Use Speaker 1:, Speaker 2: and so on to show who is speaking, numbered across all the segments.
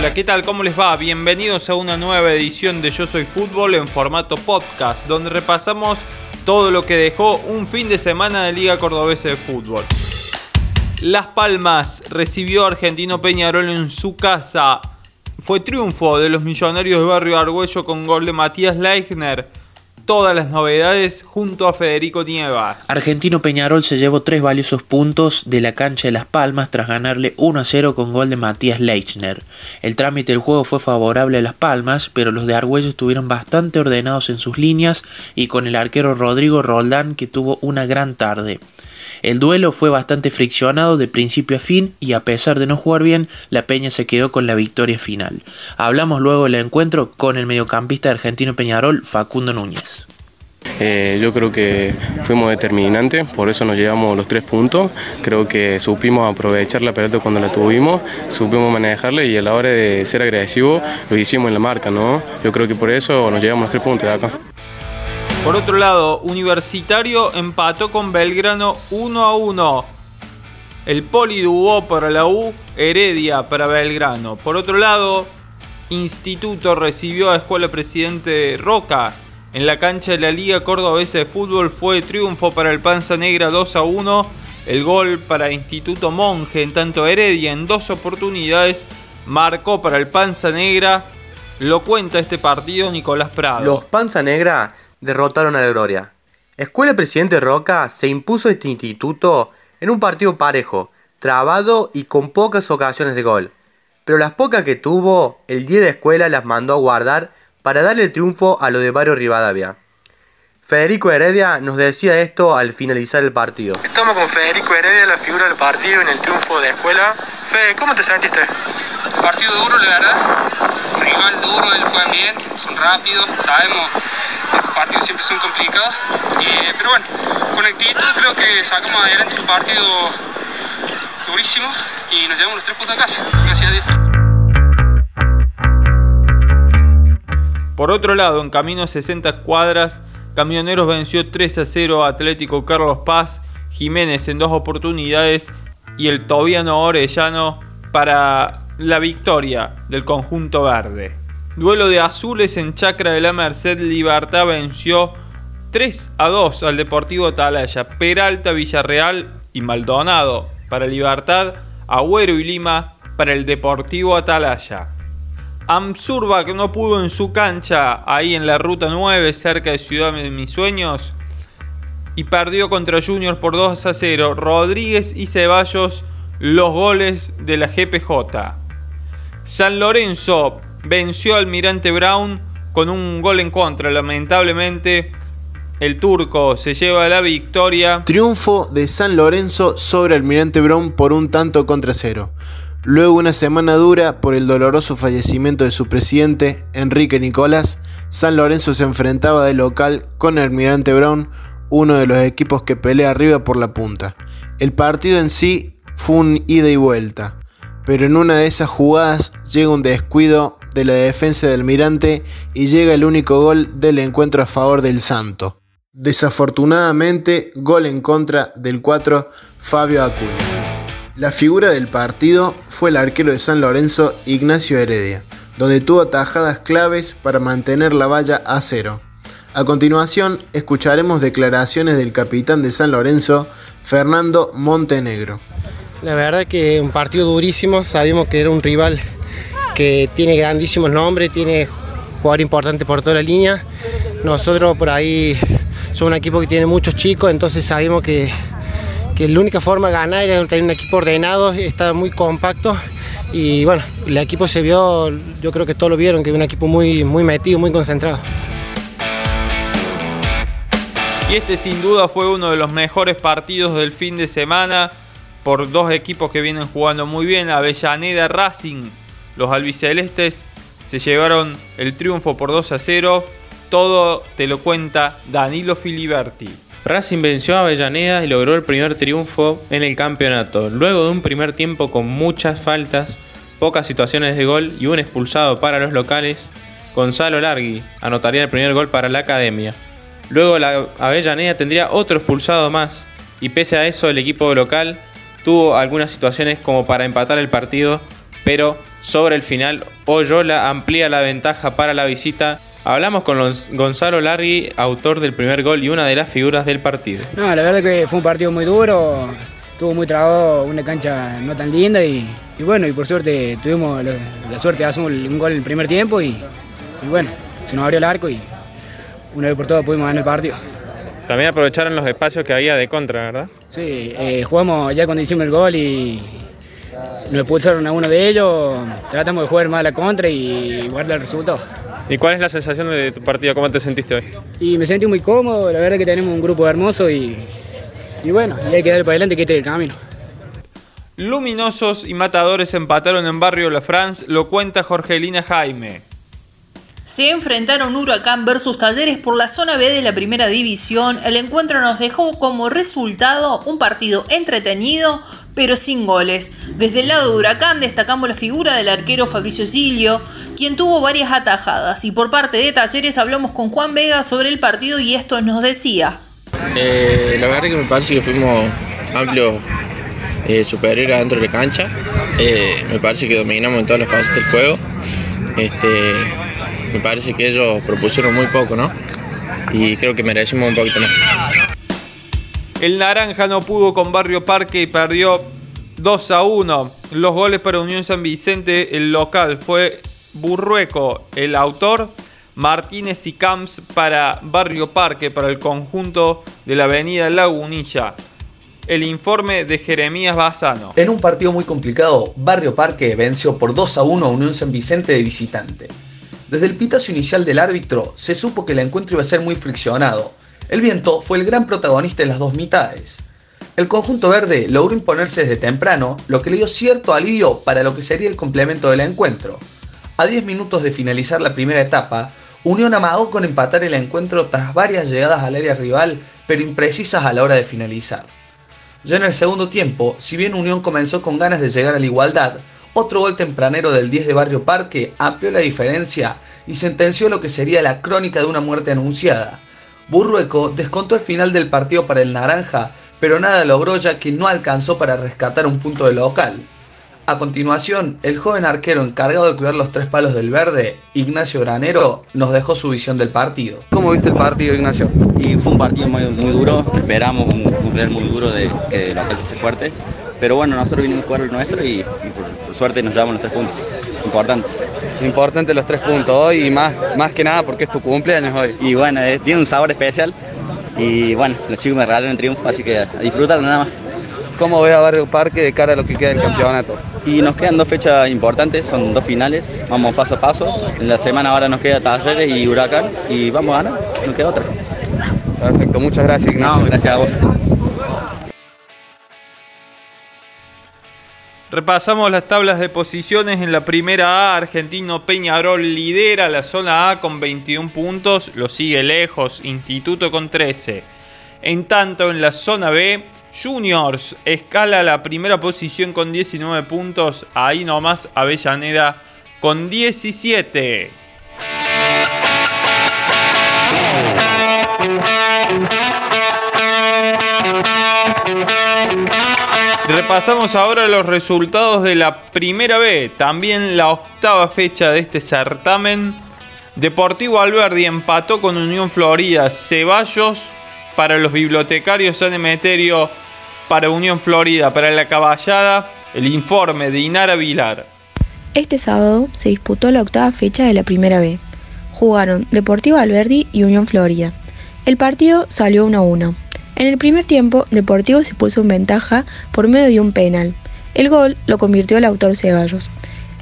Speaker 1: Hola, ¿qué tal? ¿Cómo les va? Bienvenidos a una nueva edición de Yo Soy Fútbol en formato podcast, donde repasamos todo lo que dejó un fin de semana de Liga Cordobesa de Fútbol. Las Palmas recibió a Argentino Peñarol en su casa. Fue triunfo de los millonarios de Barrio Argüello con gol de Matías Leichner todas las novedades junto a Federico Nievas.
Speaker 2: Argentino Peñarol se llevó tres valiosos puntos de la cancha de Las Palmas tras ganarle 1 a 0 con gol de Matías Leichner. El trámite del juego fue favorable a Las Palmas, pero los de Argüello estuvieron bastante ordenados en sus líneas y con el arquero Rodrigo Roldán que tuvo una gran tarde. El duelo fue bastante friccionado de principio a fin y a pesar de no jugar bien, la Peña se quedó con la victoria final. Hablamos luego del encuentro con el mediocampista argentino Peñarol, Facundo Núñez.
Speaker 3: Eh, yo creo que fuimos determinantes, por eso nos llevamos los tres puntos. Creo que supimos aprovechar la pelota cuando la tuvimos, supimos manejarla y a la hora de ser agresivo lo hicimos en la marca, ¿no? Yo creo que por eso nos llevamos los tres puntos de acá.
Speaker 1: Por otro lado, Universitario empató con Belgrano 1 a 1. El Poli dubó para la U, Heredia para Belgrano. Por otro lado, Instituto recibió a Escuela Presidente Roca. En la cancha de la Liga Cordobesa de Fútbol fue triunfo para el Panza Negra 2 a 1. El gol para Instituto Monje, en tanto Heredia en dos oportunidades marcó para el Panza Negra. Lo cuenta este partido Nicolás Prado.
Speaker 4: Los Panza Negra derrotaron a la Gloria. Escuela Presidente Roca se impuso este instituto en un partido parejo, trabado y con pocas ocasiones de gol. Pero las pocas que tuvo, el día de escuela las mandó a guardar para darle el triunfo a lo de Barrio Rivadavia. Federico Heredia nos decía esto al finalizar el partido.
Speaker 5: Estamos con Federico Heredia, la figura del partido en el triunfo de escuela. Fede, ¿cómo te sentiste?
Speaker 6: Partido duro, la verdad. Rival duro, él juegan bien, son rápidos, sabemos los partidos siempre son complicados. pero bueno, con actitud creo que sacamos adelante un partido durísimo y nos llevamos los tres puntos a casa. Gracias a Dios.
Speaker 1: Por otro lado, en camino a 60 cuadras, Camioneros venció 3 a 0 a Atlético Carlos Paz, Jiménez en dos oportunidades y el Tobiano Orellano para la victoria del conjunto verde. Duelo de azules en Chacra de la Merced, Libertad venció 3 a 2 al Deportivo Atalaya, Peralta, Villarreal y Maldonado para Libertad, Agüero y Lima para el Deportivo Atalaya. Amsurba que no pudo en su cancha ahí en la ruta 9 cerca de Ciudad de Mis Sueños y perdió contra Junior por 2 a 0. Rodríguez y Ceballos los goles de la GPJ. San Lorenzo venció al Almirante Brown con un gol en contra. Lamentablemente, el turco se lleva la victoria.
Speaker 7: Triunfo de San Lorenzo sobre Almirante Brown por un tanto contra cero. Luego una semana dura por el doloroso fallecimiento de su presidente, Enrique Nicolás, San Lorenzo se enfrentaba de local con Almirante Brown, uno de los equipos que pelea arriba por la punta. El partido en sí fue un ida y vuelta, pero en una de esas jugadas llega un descuido de la defensa del Almirante y llega el único gol del encuentro a favor del Santo. Desafortunadamente, gol en contra del 4 Fabio Acuña. La figura del partido fue el arquero de San Lorenzo Ignacio Heredia, donde tuvo atajadas claves para mantener la valla a cero. A continuación, escucharemos declaraciones del capitán de San Lorenzo, Fernando Montenegro.
Speaker 8: La verdad que un partido durísimo, sabíamos que era un rival que tiene grandísimos nombres, tiene jugador importante por toda la línea. Nosotros por ahí somos un equipo que tiene muchos chicos, entonces sabemos que, la única forma de ganar era tener un equipo ordenado, está muy compacto y bueno, el equipo se vio, yo creo que todos lo vieron, que es un equipo muy, muy metido, muy concentrado.
Speaker 1: Y este sin duda fue uno de los mejores partidos del fin de semana por dos equipos que vienen jugando muy bien, Avellaneda Racing los albicelestes se llevaron el triunfo por 2 a 0. Todo te lo cuenta Danilo Filiberti.
Speaker 9: Racing venció a Avellaneda y logró el primer triunfo en el campeonato. Luego de un primer tiempo con muchas faltas, pocas situaciones de gol y un expulsado para los locales, Gonzalo Largui anotaría el primer gol para la academia. Luego la Avellaneda tendría otro expulsado más y pese a eso el equipo local tuvo algunas situaciones como para empatar el partido, pero Sobre el final, Oyola amplía la ventaja para la visita. Hablamos con Gonzalo Largui, autor del primer gol y una de las figuras del partido.
Speaker 10: No, la verdad que fue un partido muy duro, estuvo muy trabado, una cancha no tan linda y, bueno, y por suerte tuvimos la, suerte de hacer un, gol en el primer tiempo y, bueno, se nos abrió el arco y una vez por todas pudimos ganar el partido.
Speaker 9: También aprovecharon los espacios que había de contra, ¿verdad?
Speaker 10: Sí, eh, jugamos ya cuando hicimos el gol y nos expulsaron a uno de ellos, tratamos de jugar más a la contra y guardar el resultado.
Speaker 9: ¿Y cuál es la sensación de tu partido? ¿Cómo te sentiste hoy?
Speaker 10: Y me sentí muy cómodo, la verdad que tenemos un grupo hermoso y, y bueno, hay que dar para adelante que este es el camino.
Speaker 1: Luminosos y matadores empataron en Barrio La France, lo cuenta Jorgelina Jaime.
Speaker 11: Se enfrentaron Huracán versus Talleres por la zona B de la primera división. El encuentro nos dejó como resultado un partido entretenido, pero sin goles. Desde el lado de Huracán destacamos la figura del arquero Fabricio Silio, quien tuvo varias atajadas. Y por parte de Talleres hablamos con Juan Vega sobre el partido y esto nos decía.
Speaker 12: Eh, la verdad que me parece que fuimos amplios eh, superiores dentro de la cancha. Eh, me parece que dominamos en todas las fases del juego. Este, me parece que ellos propusieron muy poco, ¿no? Y creo que merecemos un poquito más.
Speaker 1: El Naranja no pudo con Barrio Parque y perdió 2 a 1. Los goles para Unión San Vicente, el local, fue Burrueco, el autor. Martínez y Camps para Barrio Parque, para el conjunto de la avenida Lagunilla. El informe de Jeremías Bazano.
Speaker 13: En un partido muy complicado, Barrio Parque venció por 2 a 1 a Unión San Vicente de visitante. Desde el pitazo inicial del árbitro, se supo que el encuentro iba a ser muy friccionado, el viento fue el gran protagonista en las dos mitades. El conjunto verde logró imponerse desde temprano, lo que le dio cierto alivio para lo que sería el complemento del encuentro. A 10 minutos de finalizar la primera etapa, Unión amagó con empatar el encuentro tras varias llegadas al área rival, pero imprecisas a la hora de finalizar. Ya en el segundo tiempo, si bien Unión comenzó con ganas de llegar a la igualdad, otro gol tempranero del 10 de Barrio Parque amplió la diferencia y sentenció lo que sería la crónica de una muerte anunciada. Burrueco descontó el final del partido para el Naranja, pero nada logró ya que no alcanzó para rescatar un punto de local. A continuación, el joven arquero encargado de cuidar los tres palos del verde, Ignacio Granero, nos dejó su visión del partido.
Speaker 14: ¿Cómo viste el partido, Ignacio? Y fue un partido muy, duro, esperamos un, Real muy duro de que los se fuertes, pero bueno, nosotros vinimos a jugar el nuestro y, por, suerte nos llevamos los tres puntos importantes.
Speaker 12: Importante los tres puntos hoy y más, más que nada porque es tu cumpleaños hoy.
Speaker 14: Y bueno, tiene un sabor especial y bueno, los chicos me regalaron el triunfo, así que a disfrutarlo nada más.
Speaker 12: ¿Cómo ves a Barrio Parque de cara a lo que queda del campeonato?
Speaker 14: Y nos quedan dos fechas importantes, son dos finales, vamos paso a paso. En la semana ahora nos queda Talleres y Huracán y vamos a ganar, nos queda otra.
Speaker 12: Perfecto, muchas gracias Ignacio.
Speaker 14: No, gracias a vos.
Speaker 1: Repasamos las tablas de posiciones. En la primera A, Argentino Peñarol lidera la zona A con 21 puntos, lo sigue lejos Instituto con 13. En tanto, en la zona B, Juniors escala la primera posición con 19 puntos, ahí nomás Avellaneda con 17. Repasamos ahora los resultados de la primera B, también la octava fecha de este certamen. Deportivo Alberdi empató con Unión Florida. Ceballos para los bibliotecarios San Emeterio para Unión Florida. Para la caballada, el informe de Inara Vilar.
Speaker 15: Este sábado se disputó la octava fecha de la primera B. Jugaron Deportivo Alberdi y Unión Florida. El partido salió 1 a 1. En el primer tiempo, Deportivo se puso en ventaja por medio de un penal. El gol lo convirtió el autor Ceballos.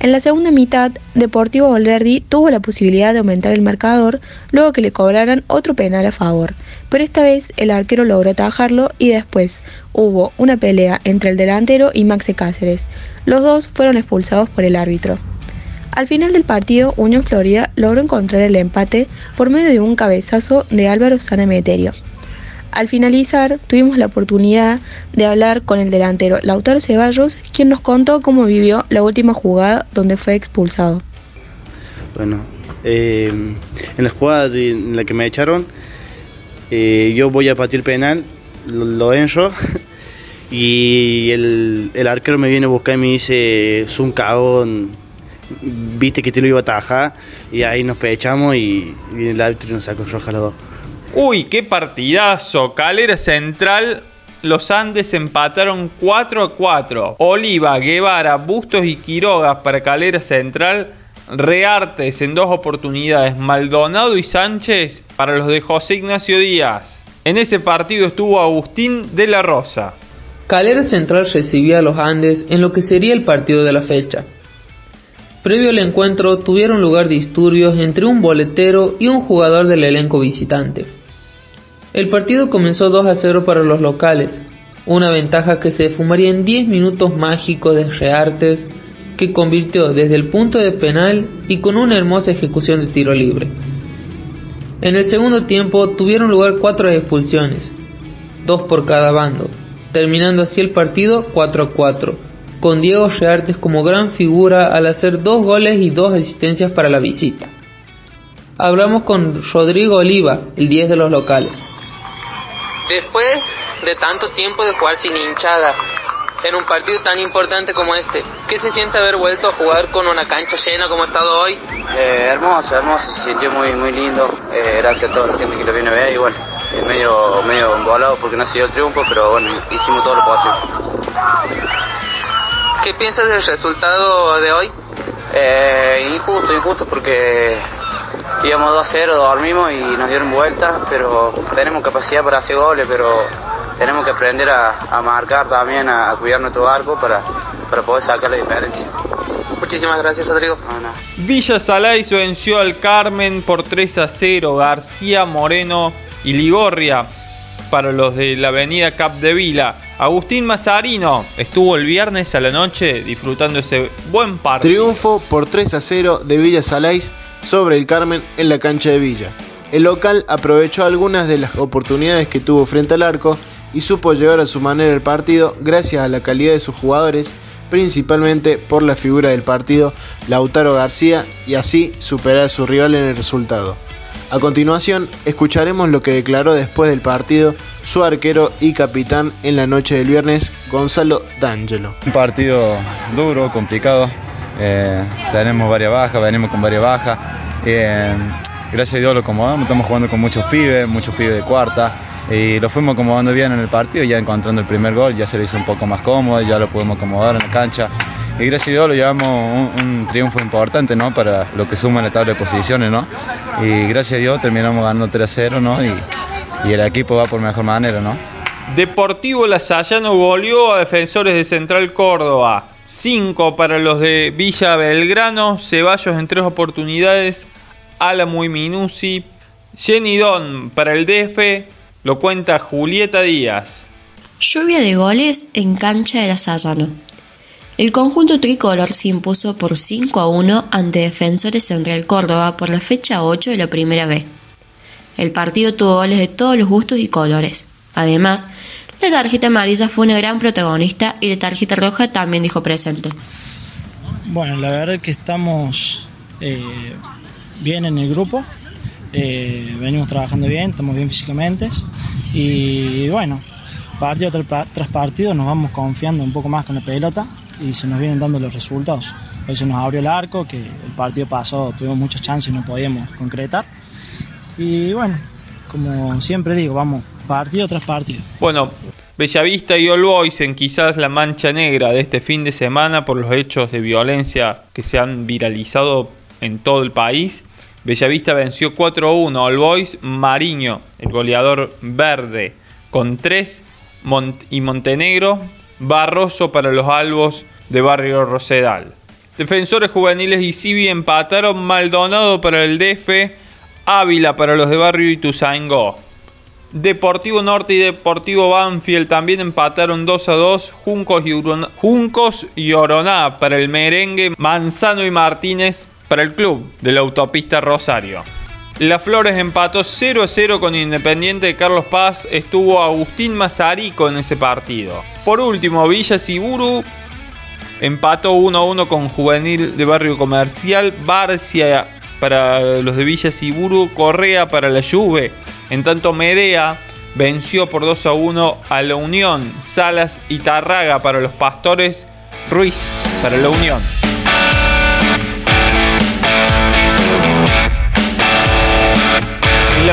Speaker 15: En la segunda mitad, Deportivo Valverdi tuvo la posibilidad de aumentar el marcador luego que le cobraran otro penal a favor, pero esta vez el arquero logró atajarlo y después hubo una pelea entre el delantero y Maxe Cáceres. Los dos fueron expulsados por el árbitro. Al final del partido, Unión Florida logró encontrar el empate por medio de un cabezazo de Álvaro Sanemeterio. Al finalizar, tuvimos la oportunidad de hablar con el delantero Lautaro Ceballos, quien nos contó cómo vivió la última jugada donde fue expulsado.
Speaker 16: Bueno, eh, en la jugada en la que me echaron, eh, yo voy a partir penal, lo, lo y el, arquero me viene a buscar y me dice, es un cagón, viste que te lo iba a atajar y ahí nos pechamos y, y el árbitro nos sacó roja los dos.
Speaker 1: Uy, qué partidazo. Calera Central, los Andes empataron 4 a 4. Oliva, Guevara, Bustos y Quirogas para Calera Central. Reartes en dos oportunidades. Maldonado y Sánchez para los de José Ignacio Díaz. En ese partido estuvo Agustín de la Rosa.
Speaker 17: Calera Central recibía a los Andes en lo que sería el partido de la fecha. Previo al encuentro tuvieron lugar disturbios entre un boletero y un jugador del elenco visitante. El partido comenzó 2 a 0 para los locales, una ventaja que se fumaría en 10 minutos mágicos de Reartes que convirtió desde el punto de penal y con una hermosa ejecución de tiro libre. En el segundo tiempo tuvieron lugar cuatro expulsiones, dos por cada bando, terminando así el partido 4 a 4, con Diego Reartes como gran figura al hacer dos goles y dos asistencias para la visita. Hablamos con Rodrigo Oliva, el 10 de los locales. Después de tanto tiempo de jugar sin hinchada, en un partido tan importante como este, ¿qué se siente haber vuelto a jugar con una cancha llena como ha estado hoy?
Speaker 18: Eh, hermoso, hermoso, se sintió muy, muy lindo, eh, gracias a toda la gente que lo viene a ver y bueno, eh, medio, medio embolado porque no ha sido el triunfo, pero bueno, hicimos todo lo posible.
Speaker 17: ¿Qué piensas del resultado de hoy?
Speaker 18: Eh, injusto, injusto porque íbamos 2-0, dormimos y nos dieron vuelta, pero tenemos capacidad para hacer goles, pero tenemos que aprender a, a marcar también, a, a, cuidar nuestro arco para, para poder sacar la diferencia.
Speaker 17: Muchísimas gracias, Rodrigo.
Speaker 18: No, no.
Speaker 1: Villa Salais venció al Carmen por 3 a 0. García Moreno y Ligorria para los de la avenida Capdevila. Agustín Mazarino estuvo el viernes a la noche disfrutando ese buen partido.
Speaker 7: Triunfo por 3 a 0 de Villa Salais sobre el Carmen en la cancha de Villa. El local aprovechó algunas de las oportunidades que tuvo frente al arco y supo llevar a su manera el partido gracias a la calidad de sus jugadores, principalmente por la figura del partido Lautaro García y así superar a su rival en el resultado. A continuación, escucharemos lo que declaró después del partido su arquero y capitán en la noche del viernes, Gonzalo D'Angelo.
Speaker 19: Un partido duro, complicado. Eh, tenemos varias bajas, venimos con varias bajas. Eh, gracias a Dios lo acomodamos, estamos jugando con muchos pibes, muchos pibes de cuarta. Y lo fuimos acomodando bien en el partido, ya encontrando el primer gol, ya se lo hizo un poco más cómodo, ya lo pudimos acomodar en la cancha. Y gracias a Dios lo llevamos un, un triunfo importante ¿no? para lo que suma la tabla de posiciones. ¿no? Y gracias a Dios terminamos ganando 3 0 ¿no? y, y el equipo va por mejor manera. ¿no?
Speaker 1: Deportivo Lasallano goleó a defensores de Central Córdoba. 5 para los de Villa Belgrano, Ceballos en tres oportunidades, Álamo y Minusi, Jenny Don para el DF, lo cuenta Julieta Díaz.
Speaker 20: Lluvia de goles en cancha de Lasallano. El conjunto tricolor se impuso por 5 a 1 ante Defensores Central Córdoba por la fecha 8 de la primera B. El partido tuvo goles de todos los gustos y colores. Además, la tarjeta amarilla fue una gran protagonista y la tarjeta roja también dijo presente.
Speaker 21: Bueno, la verdad es que estamos eh, bien en el grupo, eh, venimos trabajando bien, estamos bien físicamente y bueno, partido tras partido nos vamos confiando un poco más con la pelota y se nos vienen dando los resultados. Hoy se nos abrió el arco, que el partido pasado tuvimos muchas chances y no podíamos concretar. Y bueno, como siempre digo, vamos partido tras partido.
Speaker 1: Bueno, Bellavista y All Boys en quizás la mancha negra de este fin de semana por los hechos de violencia que se han viralizado en todo el país. Bellavista venció 4-1 All Boys, Mariño, el goleador verde, con 3 Mont y Montenegro, Barroso para los albos de Barrio Rosedal. Defensores juveniles y Civi empataron Maldonado para el DF, Ávila para los de Barrio Ituzaingó. Deportivo Norte y Deportivo Banfield también empataron 2 a 2. Juncos y, Juncos y Oroná para el merengue. Manzano y Martínez para el club de la autopista Rosario. La Flores empató 0 a 0 con Independiente de Carlos Paz. Estuvo Agustín Mazarico en ese partido. Por último, Villa Siburu empató 1 a 1 con Juvenil de Barrio Comercial. Barcia para los de Villa Siburu. Correa para la Juve. En tanto, Medea venció por 2 a 1 a la Unión. Salas y Tarraga para los Pastores. Ruiz para la Unión.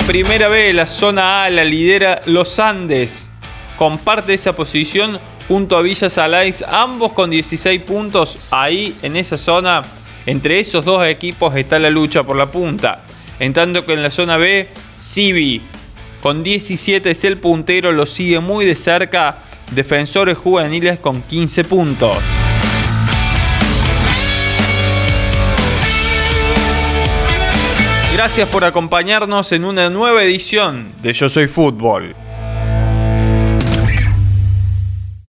Speaker 1: Primera B, la zona A, la lidera Los Andes. Comparte esa posición junto a Villa Salais, ambos con 16 puntos. Ahí, en esa zona, entre esos dos equipos está la lucha por la punta. En tanto que en la zona B, Civi con 17 es el puntero, lo sigue muy de cerca Defensores Juveniles con 15 puntos. Gracias por acompañarnos en una nueva edición de Yo Soy Fútbol.